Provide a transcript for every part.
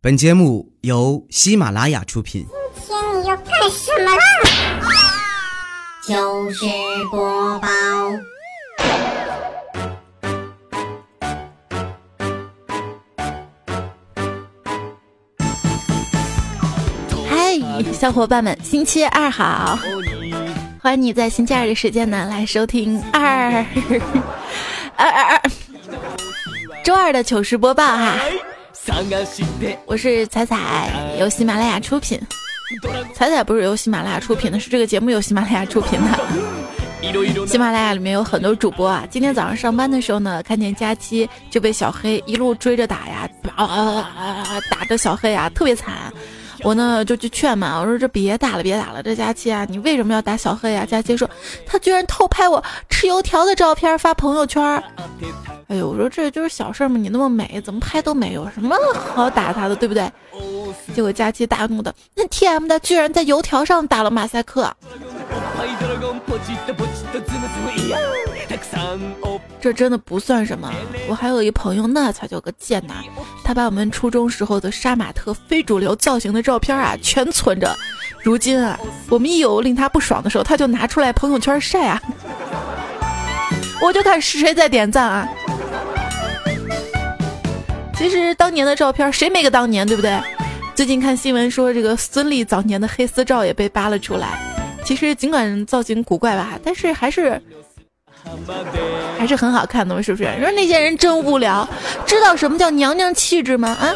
本节目由喜马拉雅出品。今天你要干什么啦？糗事播报，嗨，小伙伴们，星期二好！欢迎你在星期二的时间呢来收听二二二二周二的糗事播报哈。我是彩彩，由喜马拉雅出品。彩彩不是由喜马拉雅出品的，是这个节目由喜马拉雅出品的。喜马拉雅里面有很多主播啊。今天早上上班的时候呢，看见佳期就被小黑一路追着打呀，打着小黑啊，特别惨。我呢就去劝嘛，我说这别打了，别打了，这佳期啊，你为什么要打小黑啊？佳期说他居然偷拍我吃油条的照片发朋友圈。哎呦，我说这就是小事嘛，你那么美，怎么拍都没有什么好打他的，对不对？结果佳期大怒的，那 T M 的居然在油条上打了马赛克。这真的不算什么，我还有一朋友那才叫个贱呐，他把我们初中时候的杀马特非主流造型的照片啊全存着，如今啊，我们一有令他不爽的时候，他就拿出来朋友圈晒啊，我就看是谁在点赞啊。其实当年的照片谁没个当年，对不对？最近看新闻说这个孙俪早年的黑丝照也被扒了出来，其实尽管造型古怪吧，但是还是。还是很好看的，是不是？你说那些人真无聊，知道什么叫娘娘气质吗？啊！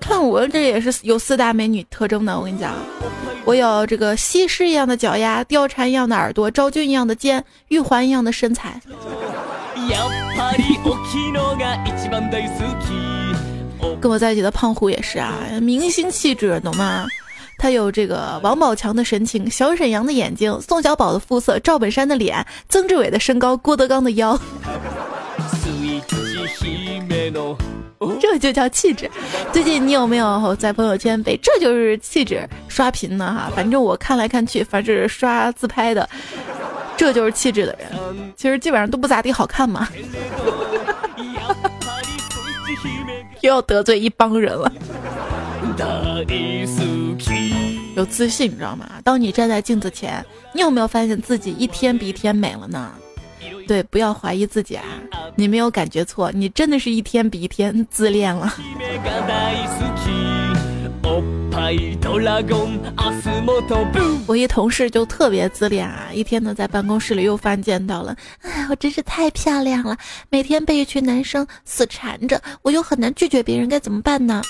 看我这也是有四大美女特征的，我跟你讲，我有这个西施一样的脚丫，貂蝉一样的耳朵，昭君一样的肩，玉环一样的身材。跟我在一起的胖虎也是啊，明星气质，懂吗？他有这个王宝强的神情，小沈阳的眼睛，宋小宝的肤色，赵本山的脸，曾志伟的身高，郭德纲的腰，这就叫气质。最近你有没有在朋友圈被“这就是气质”刷屏呢？哈，反正我看来看去，凡是刷自拍的“这就是气质”的人，其实基本上都不咋地好看嘛。又要得罪一帮人了。有自信，你知道吗？当你站在镜子前，你有没有发现自己一天比一天美了呢？对，不要怀疑自己啊！你没有感觉错，你真的是一天比一天自恋了。我一同事就特别自恋啊，一天呢在办公室里又犯贱到了，哎，我真是太漂亮了，每天被一群男生死缠着，我又很难拒绝别人，该怎么办呢？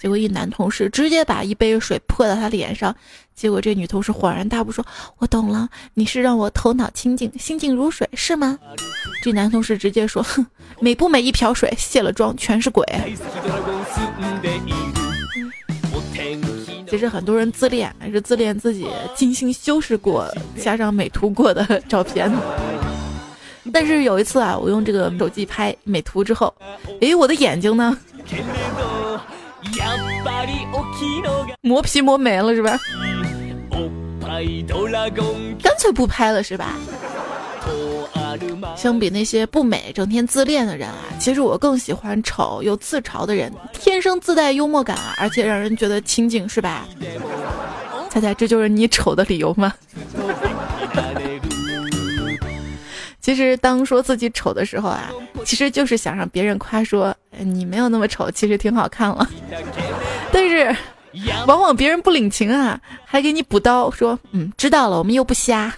结果一男同事直接把一杯水泼到他脸上，结果这女同事恍然大悟说：“我懂了，你是让我头脑清净，心静如水，是吗？”这男同事直接说：“哼，美不美一瓢水，卸了妆全是鬼。”其实很多人自恋，还是自恋自己精心修饰过、加上美图过的照片。但是有一次啊，我用这个手机拍美图之后，诶，我的眼睛呢？磨皮磨没了是吧？干脆不拍了是吧？相比那些不美、整天自恋的人啊，其实我更喜欢丑又自嘲的人，天生自带幽默感啊，而且让人觉得亲近，是吧？猜猜这就是你丑的理由吗？其实当说自己丑的时候啊，其实就是想让别人夸说你没有那么丑，其实挺好看了。但是往往别人不领情啊，还给你补刀说嗯知道了，我们又不瞎。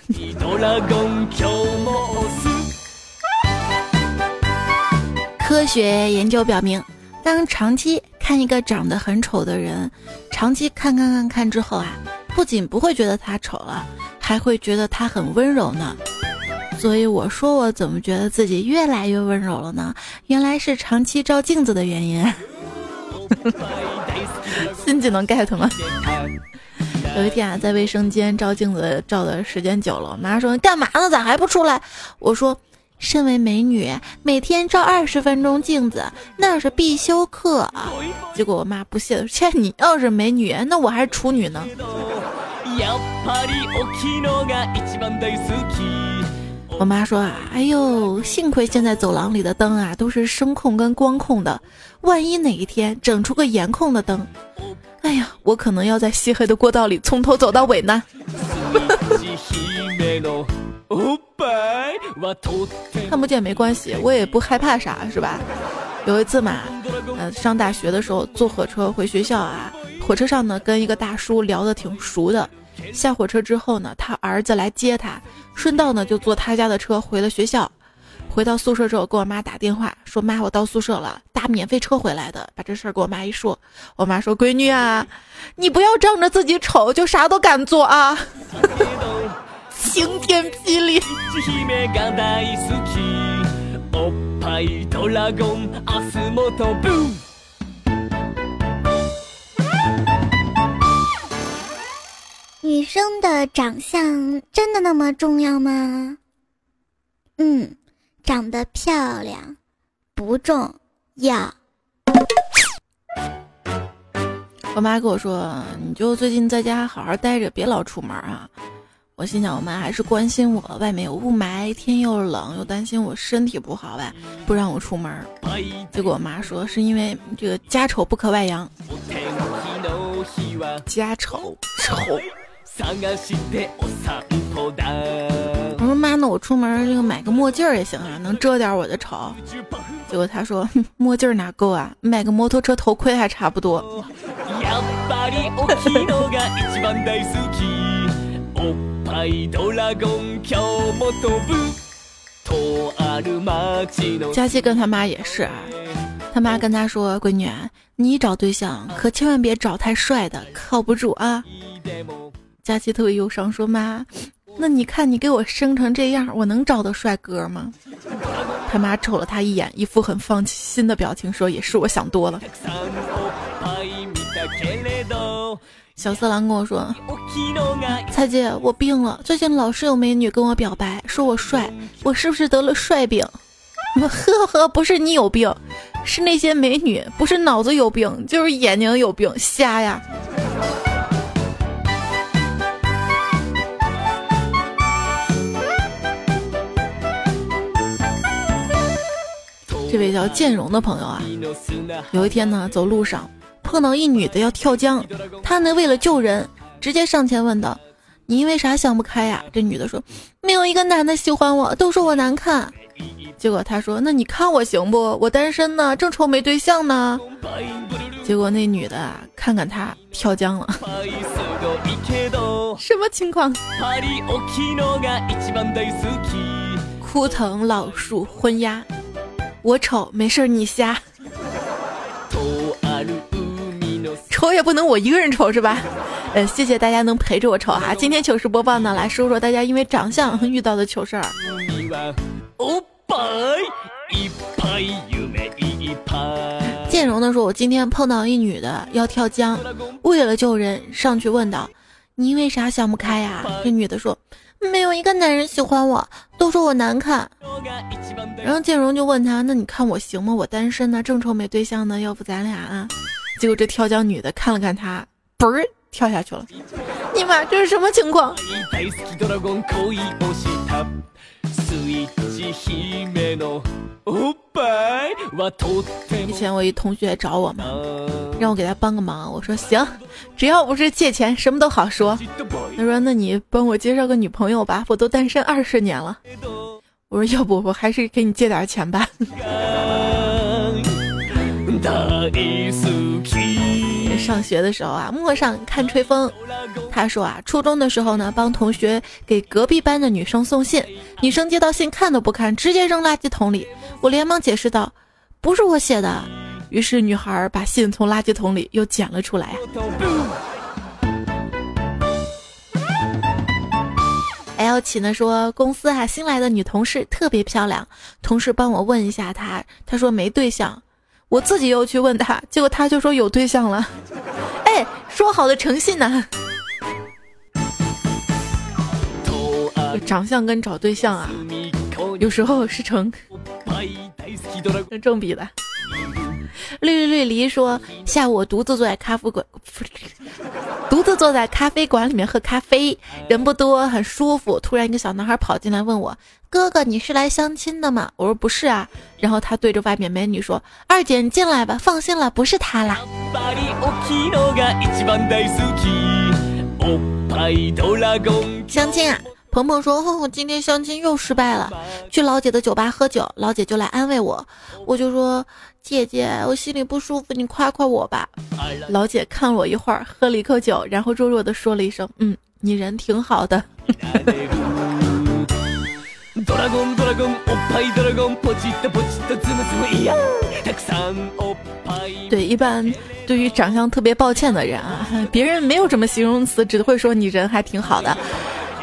科学研究表明，当长期看一个长得很丑的人，长期看看看看之后啊，不仅不会觉得他丑了，还会觉得他很温柔呢。所以我说，我怎么觉得自己越来越温柔了呢？原来是长期照镜子的原因。新技能 get 吗？有一天啊，在卫生间照镜子照的时间久了，我妈说：“你干嘛呢？咋还不出来？”我说：“身为美女，每天照二十分钟镜子，那是必修课啊。”结果我妈不屑的说：“切，你要是美女，那我还是处女呢。”我妈说啊，哎呦，幸亏现在走廊里的灯啊都是声控跟光控的，万一哪一天整出个颜控的灯，哎呀，我可能要在漆黑的过道里从头走到尾呢。看不见没关系，我也不害怕啥，是吧？有一次嘛，呃，上大学的时候坐火车回学校啊，火车上呢跟一个大叔聊得挺熟的。下火车之后呢，他儿子来接他，顺道呢就坐他家的车回了学校。回到宿舍之后，给我妈打电话说：“妈，我到宿舍了，搭免费车回来的。”把这事儿给我妈一说，我妈说：“闺女啊，你不要仗着自己丑就啥都敢做啊！”晴天霹雳。女生的长相真的那么重要吗？嗯，长得漂亮不重要。我妈跟我说：“你就最近在家好好待着，别老出门啊。”我心想，我妈还是关心我，外面有雾霾，天又冷，又担心我身体不好呗，不让我出门。结果我妈说是因为这个家丑不可外扬，家丑丑。我说妈，那我出门这个买个墨镜也行啊，能遮点我的丑。结果他说墨镜哪够啊，买个摩托车头盔还差不多。佳琪跟他妈也是啊，他妈跟他说：“闺女，你找对象可千万别找太帅的，靠不住啊。”佳琪特别忧伤，说：“妈，那你看你给我生成这样，我能找到帅哥吗？”他妈瞅了他一眼，一副很放心的表情，说：“也是我想多了。”小色狼跟我说：“彩姐，我病了，最近老是有美女跟我表白，说我帅，我是不是得了帅病？” 呵呵，不是你有病，是那些美女不是脑子有病，就是眼睛有病，瞎呀。这位叫建荣的朋友啊，有一天呢，走路上碰到一女的要跳江，他呢为了救人，直接上前问道：“你因为啥想不开呀？”这女的说：“没有一个男的喜欢我，都说我难看。”结果他说：“那你看我行不？我单身呢，正愁没对象呢。”结果那女的啊，看看他跳江了，什么情况？枯藤老树昏鸦。我丑没事儿，你瞎，丑也不能我一个人丑是吧？呃，谢谢大家能陪着我丑哈。今天糗事播报呢，来说说大家因为长相遇到的糗事儿。建荣的说，我今天碰到一女的要跳江，为了救人，上去问道：“你为啥想不开呀？”这女的说。没有一个男人喜欢我，都说我难看。然后建荣就问他：“那你看我行吗？我单身呢，正愁没对象呢，要不咱俩啊？”结果这跳江女的看了看他，嘣儿跳下去了。尼玛，这是什么情况？以前我一同学找我嘛，让我给他帮个忙。我说行，只要不是借钱，什么都好说。他说那你帮我介绍个女朋友吧，我都单身二十年了。我说要不我还是给你借点钱吧。上学的时候啊，陌上看吹风。他说啊，初中的时候呢，帮同学给隔壁班的女生送信，女生接到信看都不看，直接扔垃圾桶里。我连忙解释道：“不是我写的。”于是女孩把信从垃圾桶里又捡了出来。L 起呢说，公司啊新来的女同事特别漂亮，同事帮我问一下她，她说没对象。我自己又去问他，结果他就说有对象了。哎，说好的诚信呢？长相跟找对象啊，有时候是成正比的。绿绿绿梨说，下午我独自坐在咖啡馆，独自坐在咖啡馆里面喝咖啡，人不多，很舒服。突然，一个小男孩跑进来问我：“哥哥，你是来相亲的吗？”我说：“不是啊。”然后他对着外面美女说：“二姐，你进来吧，放心了，不是他啦。”相亲啊。鹏鹏说：“哼我今天相亲又失败了，去老姐的酒吧喝酒，老姐就来安慰我，我就说姐姐，我心里不舒服，你夸夸我吧。”老姐看了我一会儿，喝了一口酒，然后弱弱的说了一声：“嗯，你人挺好的。”对，一般对于长相特别抱歉的人啊，别人没有什么形容词，只会说你人还挺好的。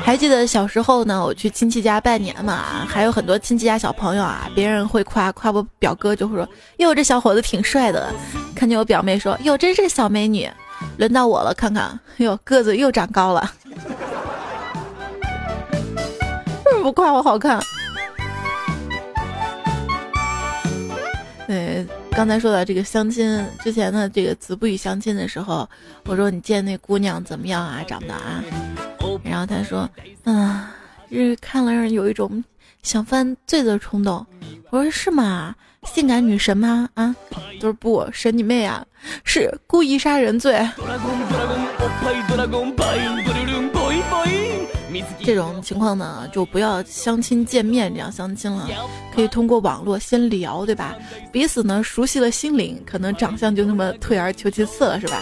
还记得小时候呢，我去亲戚家拜年嘛，还有很多亲戚家小朋友啊，别人会夸夸我表哥，就会说哟这小伙子挺帅的。看见我表妹说哟真是小美女。轮到我了，看看哟个子又长高了。为什么不夸我好看？对，刚才说到这个相亲之前的这个子不语相亲的时候，我说你见那姑娘怎么样啊？长得啊？然后他说：“嗯，就是看了让人有一种想犯罪的冲动。”我说：“是吗？性感女神吗？啊？”他说：“不，神你妹啊！是故意杀人罪。”这种情况呢，就不要相亲见面这样相亲了，可以通过网络先聊，对吧？彼此呢熟悉了心灵，可能长相就那么退而求其次了，是吧？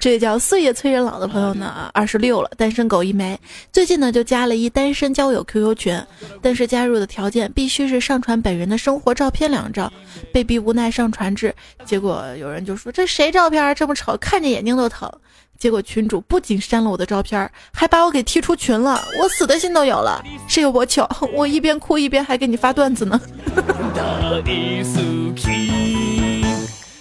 这位叫岁月催人老的朋友呢，二十六了，单身狗一枚，最近呢就加了一单身交友 QQ 群，但是加入的条件必须是上传本人的生活照片两张，被逼无奈上传至，结果有人就说这谁照片这么丑，看着眼睛都疼。结果群主不仅删了我的照片，还把我给踢出群了，我死的心都有了。是有我糗，我一边哭一边还给你发段子呢。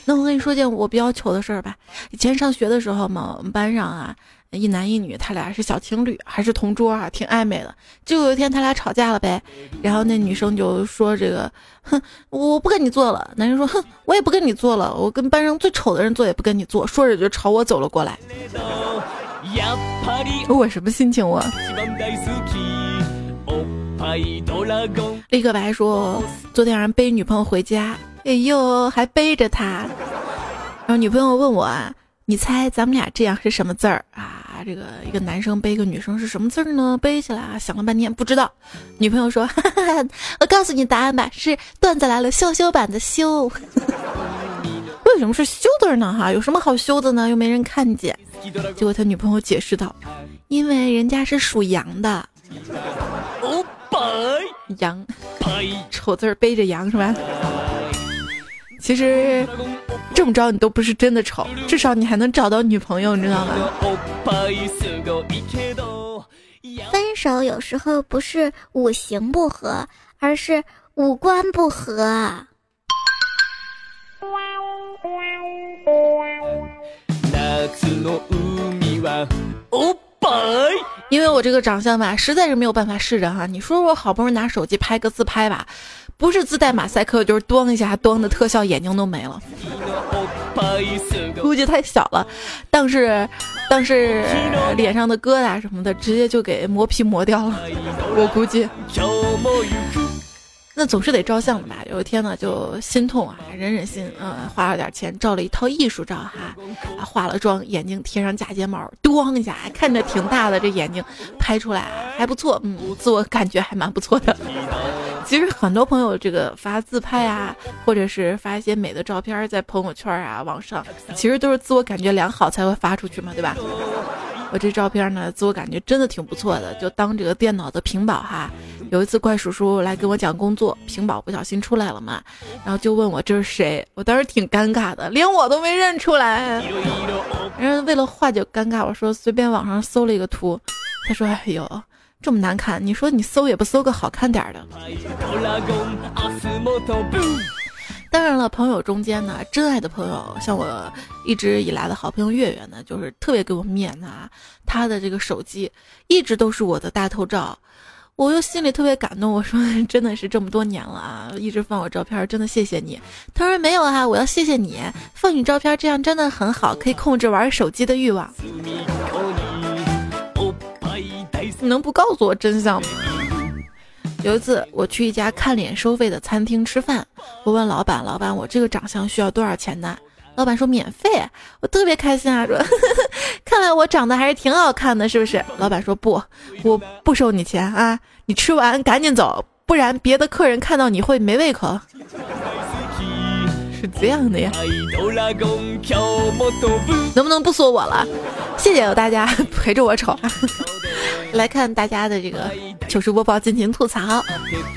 那我跟你说件我比较糗的事儿吧。以前上学的时候嘛，我们班上啊。一男一女，他俩是小情侣，还是同桌啊？挺暧昧的。就有一天他俩吵架了呗，然后那女生就说：“这个，哼，我不跟你做了。”男生说：“哼，我也不跟你做了，我跟班上最丑的人做也不跟你做。”说着就朝我走了过来。我什么心情我？立刻白说：“昨天晚上背女朋友回家，哎呦，还背着她。”然后女朋友问我啊。你猜咱们俩这样是什么字儿啊？这个一个男生背一个女生是什么字儿呢？背起来啊，想了半天不知道。女朋友说：“ 哈哈我告诉你答案吧，是段子来了羞羞版的羞。为什么是羞字呢？哈，有什么好羞的呢？又没人看见。结果他女朋友解释道：因为人家是属羊的。哦，白羊，丑字背着羊是吧？其实。”这么着你都不是真的丑，至少你还能找到女朋友，你知道吗？分手有时候不是五行不合，而是五官不合。因为我这个长相吧，实在是没有办法试着哈。你说我好不容易拿手机拍个自拍吧。不是自带马赛克，就是咣一下，咣的特效，眼睛都没了。估计太小了，但是，但是脸上的疙瘩什么的，直接就给磨皮磨掉了。我估计，那总是得照相的吧？有一天呢，就心痛啊，忍忍心，嗯，花了点钱照了一套艺术照哈，化了妆，眼睛贴上假睫毛，咣一下，看着挺大的这眼睛，拍出来还不错，嗯，自我感觉还蛮不错的。其实很多朋友这个发自拍啊，或者是发一些美的照片在朋友圈啊、网上，其实都是自我感觉良好才会发出去嘛，对吧？我这照片呢，自我感觉真的挺不错的，就当这个电脑的屏保哈。有一次怪叔叔来跟我讲工作，屏保不小心出来了嘛，然后就问我这是谁，我当时挺尴尬的，连我都没认出来。人为了化解尴尬，我说随便网上搜了一个图，他说哎呦。这么难看，你说你搜也不搜个好看点的。当然了，朋友中间呢，真爱的朋友，像我一直以来的好朋友月月呢，就是特别给我面子啊。他的这个手机一直都是我的大头照，我又心里特别感动，我说 真的是这么多年了啊，一直放我照片，真的谢谢你。他说没有啊，我要谢谢你放你照片，这样真的很好，可以控制玩手机的欲望。你能不告诉我真相吗？有一次我去一家看脸收费的餐厅吃饭，我问老板，老板我这个长相需要多少钱呢？老板说免费，我特别开心啊，说呵呵 看来我长得还是挺好看的，是不是？老板说不，我不收你钱啊，你吃完赶紧走，不然别的客人看到你会没胃口。是这样的呀，能不能不说我了？谢谢大家陪着我瞅。来看大家的这个糗事播报，尽情吐槽。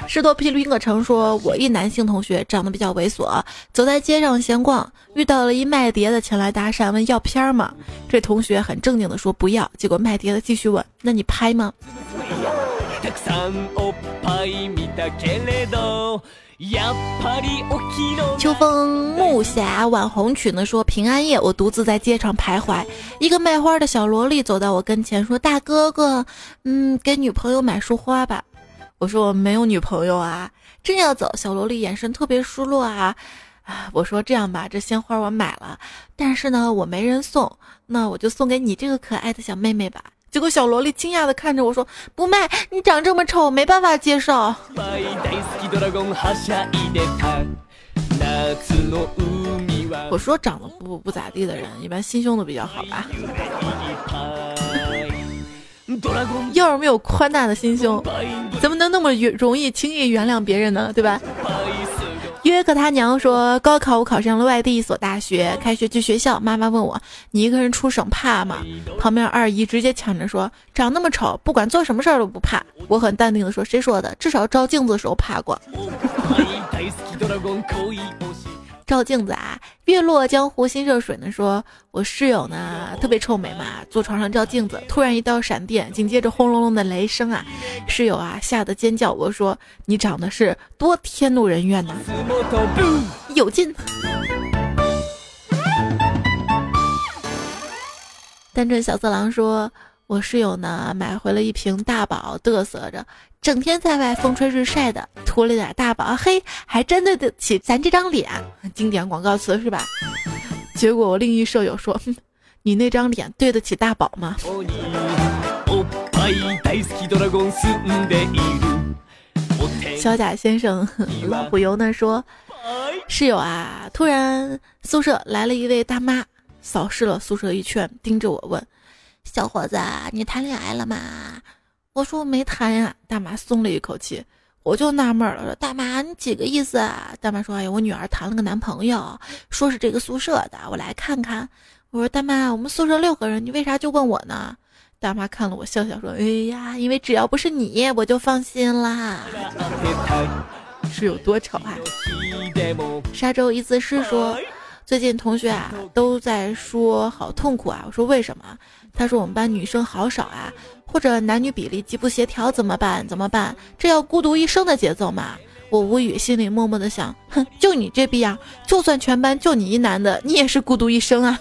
士多啤梨葛城说：“我一男性同学长得比较猥琐，走在街上闲逛，遇到了一卖碟的前来搭讪，问要片吗？这同学很正经的说不要。结果卖碟的继续问：那你拍吗？”秋风暮霞晚红曲呢说平安夜，我独自在街上徘徊，一个卖花的小萝莉走到我跟前说：“大哥哥，嗯，给女朋友买束花吧。”我说：“我没有女朋友啊。”正要走，小萝莉眼神特别失落啊啊！我说：“这样吧，这鲜花我买了，但是呢，我没人送，那我就送给你这个可爱的小妹妹吧。”结果小萝莉惊讶的看着我说：“不卖，你长这么丑，没办法接受。”我说长得不不咋地的人，一般心胸都比较好吧。要是没有宽大的心胸，怎么能那么容易轻易原谅别人呢？对吧？约克他娘说：“高考我考上了外地一所大学，开学去学校，妈妈问我：你一个人出省怕吗？旁边二姨直接抢着说：长那么丑，不管做什么事儿都不怕。我很淡定的说：谁说的？至少照镜子的时候怕过。”照镜子啊！月落江湖心热水呢。说我室友呢特别臭美嘛，坐床上照镜子，突然一道闪电，紧接着轰隆隆的雷声啊！室友啊吓得尖叫。我说你长得是多天怒人怨呐！有劲。单纯小色狼说。我室友呢买回了一瓶大宝，嘚瑟着，整天在外风吹日晒的，涂了点大宝，嘿，还真对得起咱这张脸，经典广告词是吧？结果我另一舍友说，你那张脸对得起大宝吗？小贾先生老虎油呢说，室友啊，突然宿舍来了一位大妈，扫视了宿舍一圈，盯着我问。小伙子，你谈恋爱了吗？我说我没谈呀。大妈松了一口气，我就纳闷了，说大妈你几个意思啊？大妈说，哎呀，我女儿谈了个男朋友，说是这个宿舍的，我来看看。我说大妈，我们宿舍六个人，你为啥就问我呢？大妈看了我笑笑说，哎呀，因为只要不是你，我就放心啦。是有多丑啊？沙洲一字诗说。最近同学啊都在说好痛苦啊，我说为什么？他说我们班女生好少啊，或者男女比例极不协调怎么办？怎么办？这要孤独一生的节奏吗？我无语，心里默默的想，哼，就你这逼样，就算全班就你一男的，你也是孤独一生啊。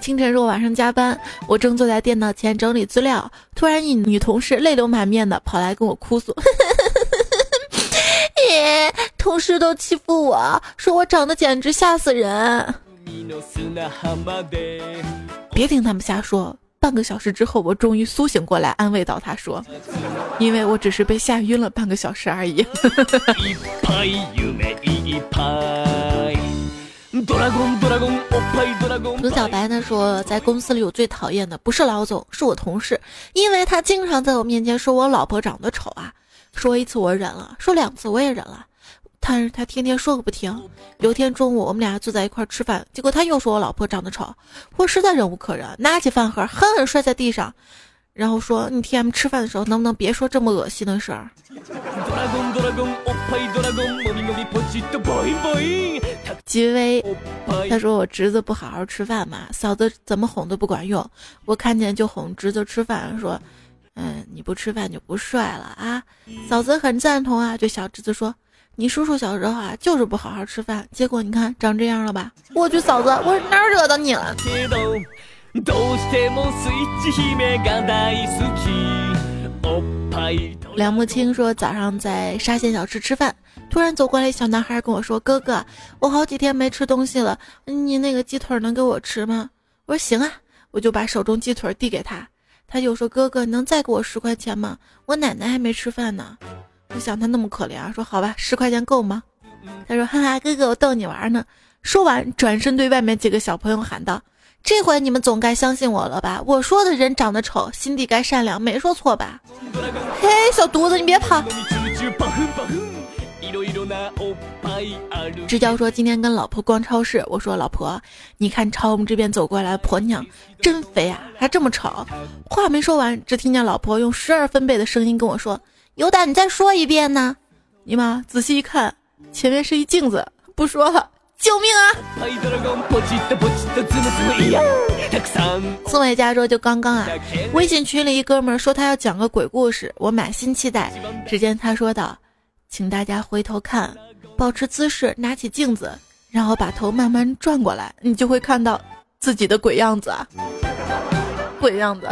清晨若晚上加班，我正坐在电脑前整理资料，突然一女同事泪流满面的跑来跟我哭诉：“耶，同事都欺负我，说我长得简直吓死人。”别听他们瞎说。半个小时之后，我终于苏醒过来，安慰到他说：“因为我只是被吓晕了半个小时而已。”卢小白呢说，在公司里我最讨厌的不是老总，是我同事，因为他经常在我面前说我老婆长得丑啊。说一次我忍了，说两次我也忍了，但是他天天说个不停。有天中午我们俩坐在一块吃饭，结果他又说我老婆长得丑，我实在忍无可忍，拿起饭盒狠狠摔在地上。然后说你 T M 吃饭的时候能不能别说这么恶心的事儿？吉威，他说我侄子不好好吃饭嘛，嫂子怎么哄都不管用，我看见就哄侄子吃饭，说，嗯，你不吃饭就不帅了啊。嫂子很赞同啊，对小侄子说，你叔叔小时候啊，就是不好好吃饭，结果你看长这样了吧？我去，嫂子，我哪惹到你了？梁木清说，早上在沙县小吃吃饭，突然走过来小男孩跟我说：“哥哥，我好几天没吃东西了，你那个鸡腿能给我吃吗？”我说：“行啊。”我就把手中鸡腿递给他，他就说：“哥哥，能再给我十块钱吗？我奶奶还没吃饭呢。”我想他那么可怜啊，说：“好吧，十块钱够吗？”他说：“哈哈，哥哥，我逗你玩呢。”说完，转身对外面几个小朋友喊道：“这回你们总该相信我了吧？我说的人长得丑，心地该善良，没说错吧？”嘿，小犊子，你别跑！支教说今天跟老婆逛超市，我说老婆，你看朝我们这边走过来婆娘真肥啊，还这么丑。话没说完，只听见老婆用十二分贝的声音跟我说：“有胆你再说一遍呢。”尼玛，仔细一看，前面是一镜子。不说了，救命啊！宋伟家说就刚刚啊，微信群里一哥们说他要讲个鬼故事，我满心期待。只见他说道：“请大家回头看。”保持姿势，拿起镜子，然后把头慢慢转过来，你就会看到自己的鬼样子啊！鬼样子。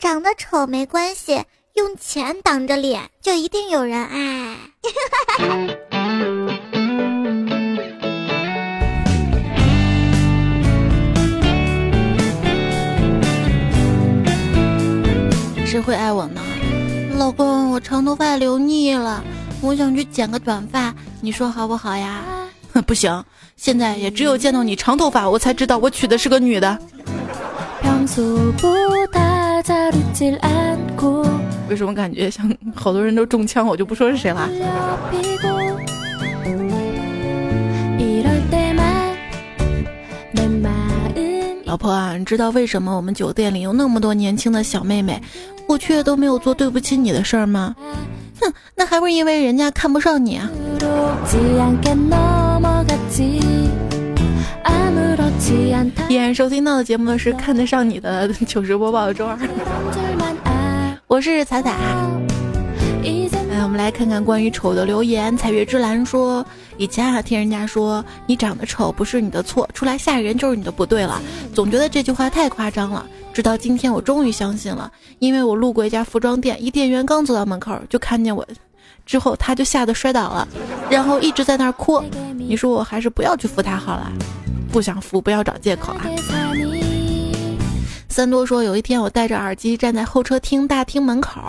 长得丑没关系，用钱挡着脸就一定有人爱。谁会爱我呢？老公，我长头发留腻了，我想去剪个短发，你说好不好呀？不行，现在也只有见到你长头发，我才知道我娶的是个女的。为什么感觉像好多人都中枪？我就不说是谁了。老婆啊，你知道为什么我们酒店里有那么多年轻的小妹妹，我却都没有做对不起你的事儿吗？哼，那还不是因为人家看不上你啊！依然收听到的节目是看得上你的 糗事播报周二，我是彩彩。来，我们来看看关于丑的留言。彩月之蓝说。以前啊，听人家说你长得丑不是你的错，出来吓人就是你的不对了，总觉得这句话太夸张了。直到今天，我终于相信了，因为我路过一家服装店，一店员刚走到门口就看见我，之后他就吓得摔倒了，然后一直在那儿哭。你说我还是不要去扶他好了，不想扶不要找借口啊。三多说，有一天我戴着耳机站在候车厅大厅门口，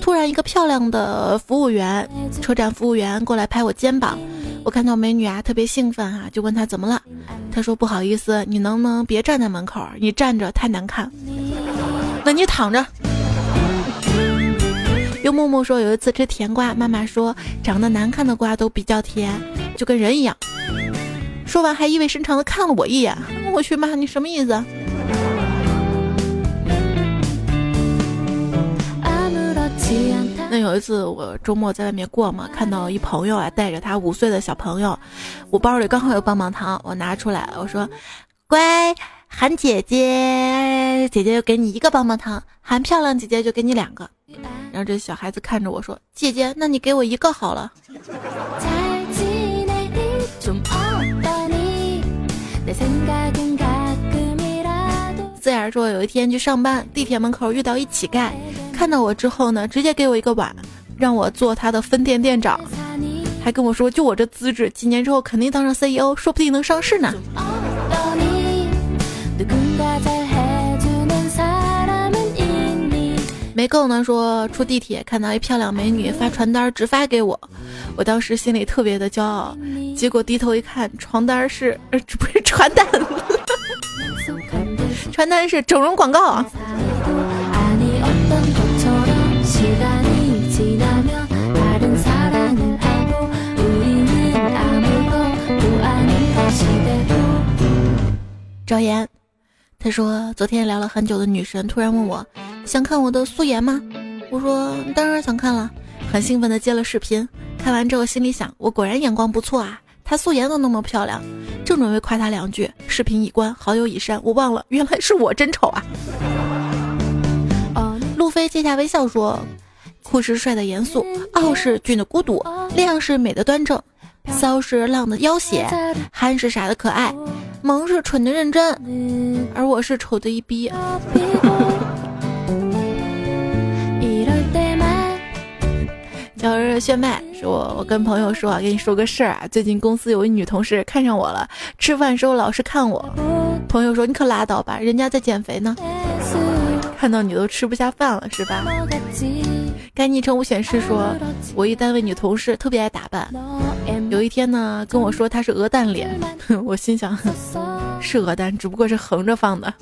突然一个漂亮的服务员，车站服务员过来拍我肩膀。我看到美女啊，特别兴奋啊，就问她怎么了。她说不好意思，你能不能别站在门口？你站着太难看。那你躺着。幽默默说有一次吃甜瓜，妈妈说长得难看的瓜都比较甜，就跟人一样。说完还意味深长的看了我一眼。我去妈，你什么意思？那有一次我周末在外面过嘛，看到一朋友啊带着他五岁的小朋友，我包里刚好有棒棒糖，我拿出来，我说：“乖，喊姐姐，姐姐就给你一个棒棒糖；喊漂亮姐姐就给你两个。”然后这小孩子看着我说：“姐姐，那你给我一个好了。”自然说有一天去上班，地铁门口遇到一乞丐。看到我之后呢，直接给我一个碗，让我做他的分店店长，还跟我说，就我这资质，几年之后肯定当上 CEO，说不定能上市呢。没够呢，说出地铁看到一漂亮美女发传单直发给我，我当时心里特别的骄傲，结果低头一看，床单是，呃，不是传单，传单是整容广告啊。赵岩，他说昨天聊了很久的女神突然问我，想看我的素颜吗？我说当然想看了，很兴奋的接了视频。看完之后心里想，我果然眼光不错啊，她素颜都那么漂亮，正准备夸她两句，视频已关，好友已删，我忘了，原来是我真丑啊。路飞接下微笑说：“酷是帅的严肃，傲是俊的孤独，亮是美的端正，骚是浪的妖邪，憨是傻的可爱，萌是蠢的认真，而我是丑的一逼。”小日炫迈说：“我跟朋友说啊，跟你说个事儿啊，最近公司有一女同事看上我了，吃饭时候老是看我。朋友说你可拉倒吧，人家在减肥呢。看到你都吃不下饭了是吧？”该昵称无显示说：“我一单位女同事特别爱打扮，有一天呢跟我说她是鹅蛋脸，我心想 是鹅蛋，只不过是横着放的。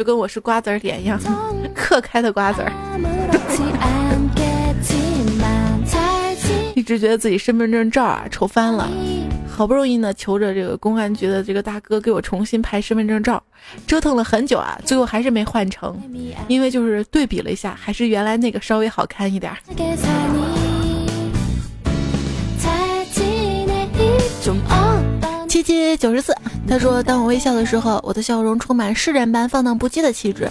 就跟我是瓜子脸一样，刻开的瓜子儿。”一直觉得自己身份证照啊丑翻了，好不容易呢求着这个公安局的这个大哥给我重新拍身份证照，折腾了很久啊，最后还是没换成，因为就是对比了一下，还是原来那个稍微好看一点。七七九十四，他说：“当我微笑的时候，我的笑容充满诗人般放荡不羁的气质。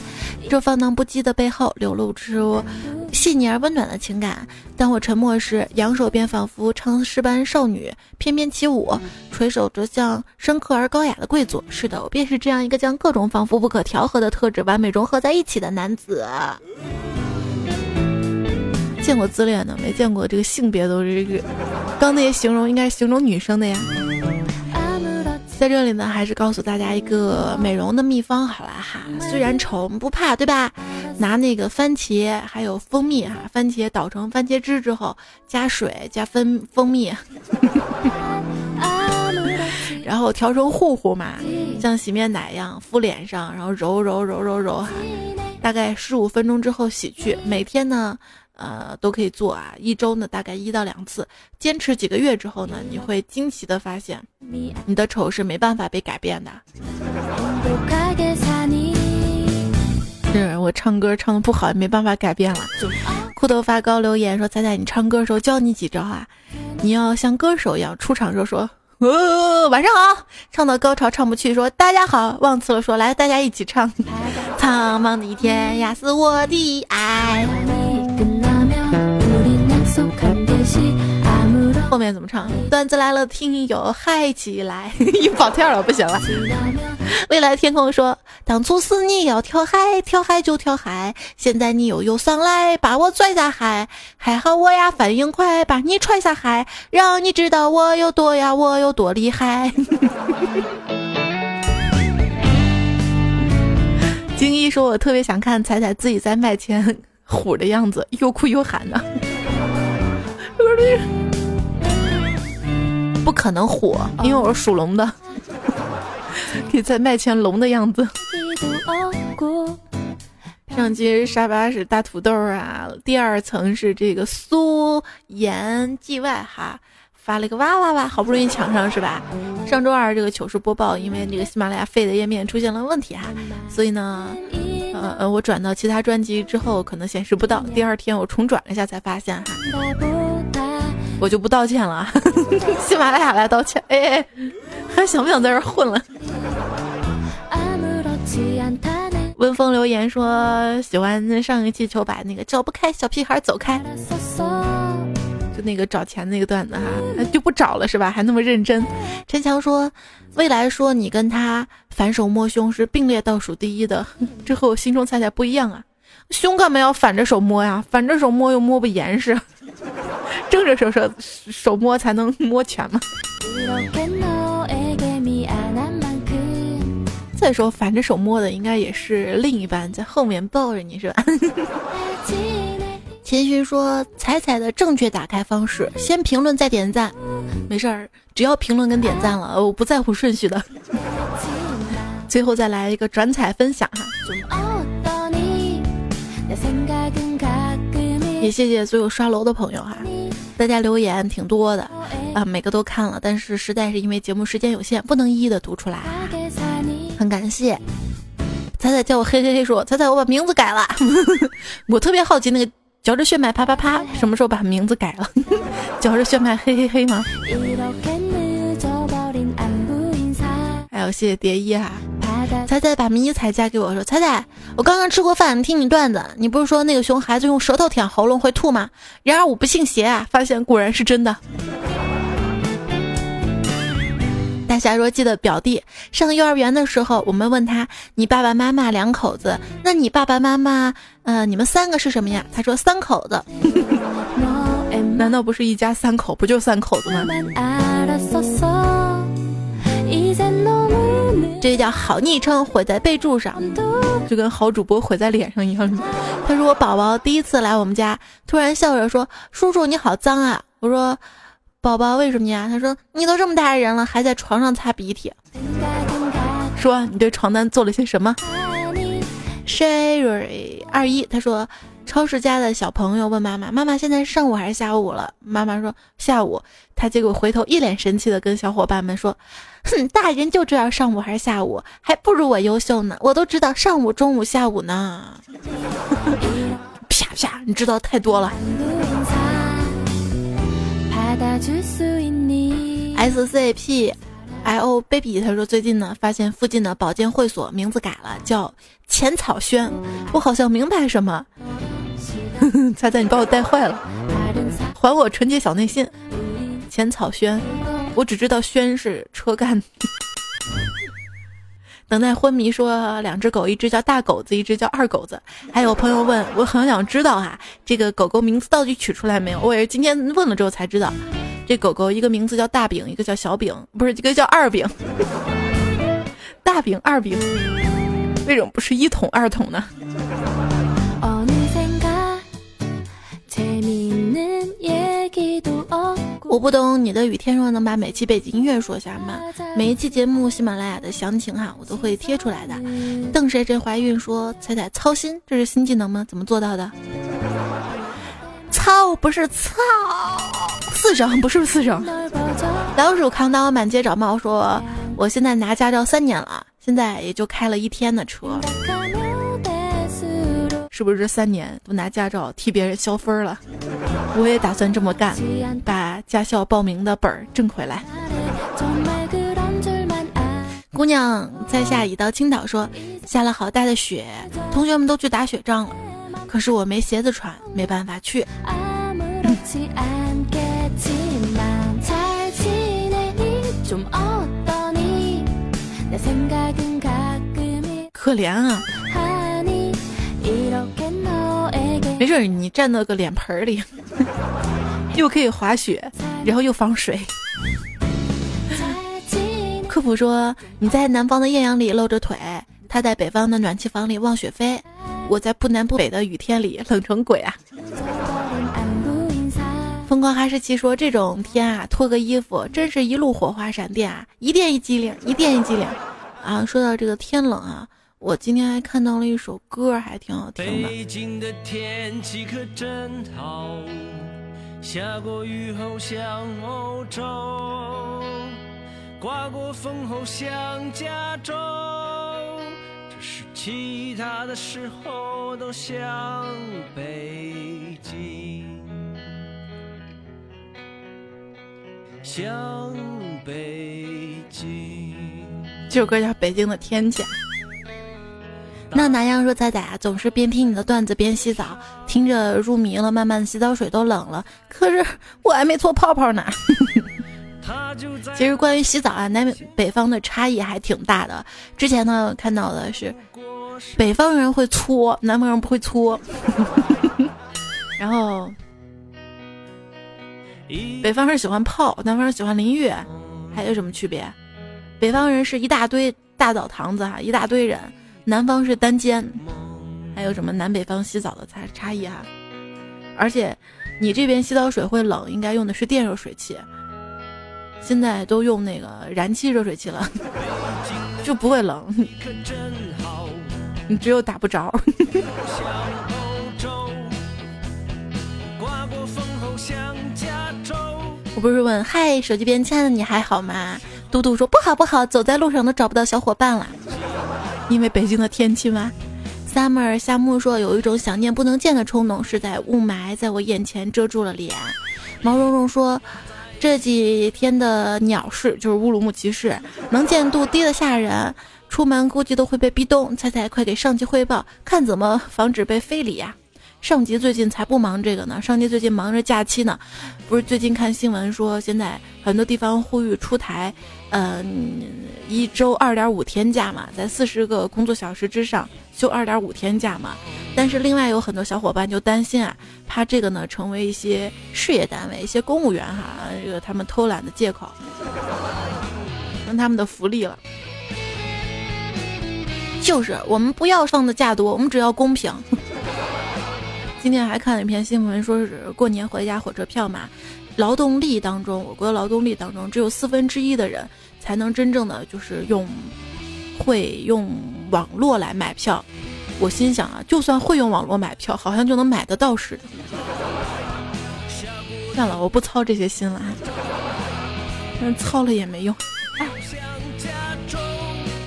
这放荡不羁的背后，流露出细腻而温暖的情感。当我沉默时，扬手便仿佛唱诗般少女翩翩起舞，垂手则像深刻而高雅的贵族。是的，我便是这样一个将各种仿佛不可调和的特质完美融合在一起的男子。见过自恋的，没见过这个性别都是。刚那些形容应该是形容女生的呀。”在这里呢，还是告诉大家一个美容的秘方好了哈。虽然丑不怕，对吧？拿那个番茄还有蜂蜜哈，番茄捣成番茄汁之后，加水加蜂蜂蜜，然后调成糊糊嘛，像洗面奶一样敷脸上，然后揉揉揉揉揉哈，大概十五分钟之后洗去。每天呢。呃，都可以做啊，一周呢大概一到两次，坚持几个月之后呢，你会惊奇的发现，你的丑是没办法被改变的。是我唱歌唱的不好，也没办法改变了。裤头发高留言说：“彩彩，你唱歌的时候教你几招啊？你要像歌手一样出场时候说，哦，晚上好，唱到高潮唱不去说大家好，忘词了说来大家一起唱，苍茫的天涯是我的爱。”后面怎么唱？段子来了，听友嗨起来，一跑调了，不行了。未来天空说，当初是你要跳海，跳海就跳海，现在你又又上来把我拽下海，还好我呀反应快，把你踹下海，让你知道我有多呀，我有多厉害。金一说，我特别想看彩彩自己在麦前虎的样子，又哭又喊的。不可能火，因为我是属龙的，可以在麦前龙的样子。上期沙发是大土豆啊，第二层是这个苏颜季外哈，发了一个哇哇哇，好不容易抢上是吧？上周二这个糗事播报，因为这个喜马拉雅废的页面出现了问题哈，所以呢，呃呃，我转到其他专辑之后可能显示不到，第二天我重转了一下才发现哈。我就不道歉了，喜马拉雅来道歉。哎哎，还想不想在这混了？温风留言说喜欢上一期求把那个找不开小屁孩走开，就那个找钱那个段子哈，就不找了是吧？还那么认真。陈强说未来说你跟他反手摸胸是并列倒数第一的，这和我心中猜猜不一样啊。胸干嘛要反着手摸呀？反着手摸又摸不严实。正着手手手摸才能摸全吗？再说反着手摸的应该也是另一半在后面抱着你是吧？秦勋说：“彩彩的正确打开方式，先评论再点赞。没事儿，只要评论跟点赞了，我不在乎顺序的。最后再来一个转彩分享哈。”也谢谢所有刷楼的朋友哈，大家留言挺多的啊，每个都看了，但是实在是因为节目时间有限，不能一一的读出来，很感谢。彩彩叫我嘿嘿嘿说，彩彩我把名字改了，我特别好奇那个嚼着血脉啪啪啪什么时候把名字改了？嚼着血脉嘿嘿嘿吗？还有谢谢蝶衣哈，彩彩把迷彩嫁给我说：“彩彩，我刚刚吃过饭，听你段子，你不是说那个熊孩子用舌头舔喉咙会吐吗？然而我不信邪啊，发现果然是真的。”大侠说：“记得表弟上幼儿园的时候，我们问他，你爸爸妈妈两口子，那你爸爸妈妈，呃，你们三个是什么呀？他说三口子。难道不是一家三口，不就三口子吗？这叫好昵称毁在备注上，就跟好主播毁在脸上一样。他说我宝宝第一次来我们家，突然笑着说：叔叔你好脏啊！我说。”宝宝为什么呀？他说你都这么大人了，还在床上擦鼻涕。说你对床单做了些什么？Sherry 二一他说，超市家的小朋友问妈妈：“妈妈现在上午还是下午了？”妈妈说：“下午。”他结果回头一脸神气的跟小伙伴们说：“哼，大人就知道上午还是下午，还不如我优秀呢。我都知道上午、中午、下午呢。”啪啪，你知道太多了。S C P，I O baby，他说最近呢，发现附近的保健会所名字改了，叫浅草轩。我好像明白什么，猜猜你把我带坏了，还我纯洁小内心。浅草轩，我只知道轩是车干。等待昏迷说两只狗，一只叫大狗子，一只叫二狗子。还有朋友问我，很想知道哈，这个狗狗名字到底取出来没有？我也是今天问了之后才知道，这狗狗一个名字叫大饼，一个叫小饼，不是一个叫二饼。大饼二饼，为什么不是一桶二桶呢？我不懂你的雨天若能把每期背景音乐说下吗？每一期节目喜马拉雅的详情哈，我都会贴出来的。邓谁谁怀孕说彩彩操心，这是新技能吗？怎么做到的？操不是操，四声不是四声。老鼠扛刀满街找猫说，我现在拿驾照三年了，现在也就开了一天的车。是不是这三年都拿驾照替别人消分了？我也打算这么干，把驾校报名的本儿挣回来。姑娘在下已到青岛，说下了好大的雪，同学们都去打雪仗了，可是我没鞋子穿，没办法去。可怜啊。没事，你站到个脸盆里，又可以滑雪，然后又防水。科普说，你在南方的艳阳里露着腿，他在北方的暖气房里望雪飞，我在不南不北的雨天里 冷成鬼啊！疯狂哈士奇说，这种天啊，脱个衣服真是一路火花闪电啊，一电一激灵，一电一激灵啊！说到这个天冷啊。我今天还看到了一首歌，还挺好听的。北京的天气可真好，下过雨后像欧洲，刮过风后像加州，只是其他的时候都像北京，像北京。这首歌叫《北京的天气》。那南阳说：“仔仔啊，总是边听你的段子边洗澡，听着入迷了，慢慢洗澡水都冷了。可是我还没搓泡泡呢。其实关于洗澡啊，南北方的差异还挺大的。之前呢看到的是，北方人会搓，南方人不会搓。然后，北方人喜欢泡，南方人喜欢淋浴，还有什么区别？北方人是一大堆大澡堂子哈，一大堆人。”南方是单间，还有什么南北方洗澡的差差异哈？而且你这边洗澡水会冷，应该用的是电热水器，现在都用那个燃气热水器了，就不会冷。你只有打不着。我不是问嗨，手机边亲爱的你还好吗？嘟嘟说不好不好，走在路上都找不到小伙伴了。因为北京的天气吗？Summer 夏木说有一种想念不能见的冲动，是在雾霾在我眼前遮住了脸。毛茸茸说这几天的鸟市就是乌鲁木齐市，能见度低的吓人。出门估计都会被壁咚。猜猜，快给上级汇报，看怎么防止被非礼呀？上级最近才不忙这个呢，上级最近忙着假期呢。不是最近看新闻说，现在很多地方呼吁出台，嗯，一周二点五天假嘛，在四十个工作小时之上休二点五天假嘛。但是另外有很多小伙伴就担心啊，怕这个呢成为一些事业单位、一些公务员哈，这个他们偷懒的借口，成他们的福利了。就是我们不要放的假多，我们只要公平。今天还看了一篇新闻，说是过年回家火车票嘛，劳动力当中，我国的劳动力当中，只有四分之一的人才能真正的就是用会用网络来买票。我心想啊，就算会用网络买票，好像就能买得到似的。算了，我不操这些心了，但操了也没用。哎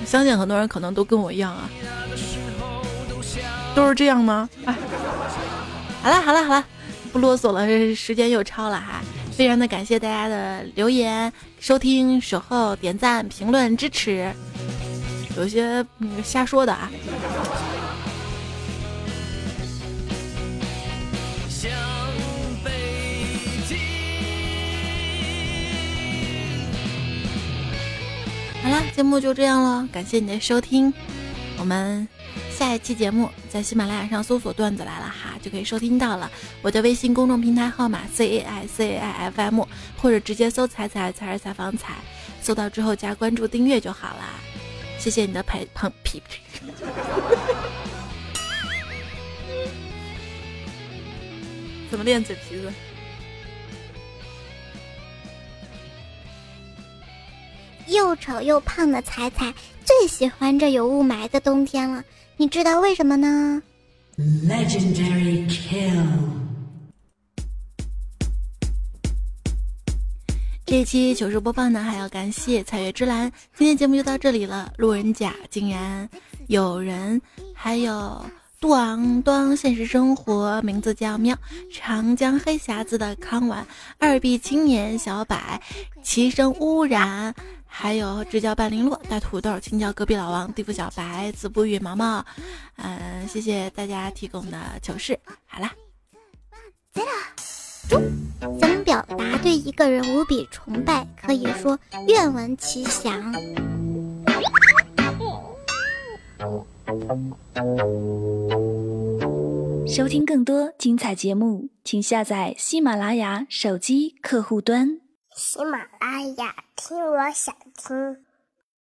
相信很多人可能都跟我一样啊，都是这样吗？哎。好了好了好了，不啰嗦了，时间又超了哈，非常的感谢大家的留言、收听、守候、点赞、评论、支持，有些瞎说的啊。好了，节目就这样了，感谢你的收听，我们。下一期节目在喜马拉雅上搜索“段子来了”哈，就可以收听到了。我的微信公众平台号码 c a i c a i f m，或者直接搜“彩彩彩儿采访彩”，搜到之后加关注订阅就好啦。谢谢你的陪捧皮皮。怎么练嘴皮子？又丑又胖的彩彩最喜欢这有雾霾的冬天了。你知道为什么呢？Legendary kill。这一期糗事播报呢，还要感谢彩月之蓝。今天节目就到这里了。路人甲竟然有人，还有杜昂端现实生活名字叫喵，长江黑匣子的康婉，二 B 青年小柏，齐声污染。还有直角半零落，大土豆，青椒隔壁老王，地府小白，子不语，毛毛，嗯，谢谢大家提供的糗事。好啦，中，怎么表达对一个人无比崇拜？可以说愿闻其详。收听更多精彩节目，请下载喜马拉雅手机客户端。喜马拉雅，听我想听。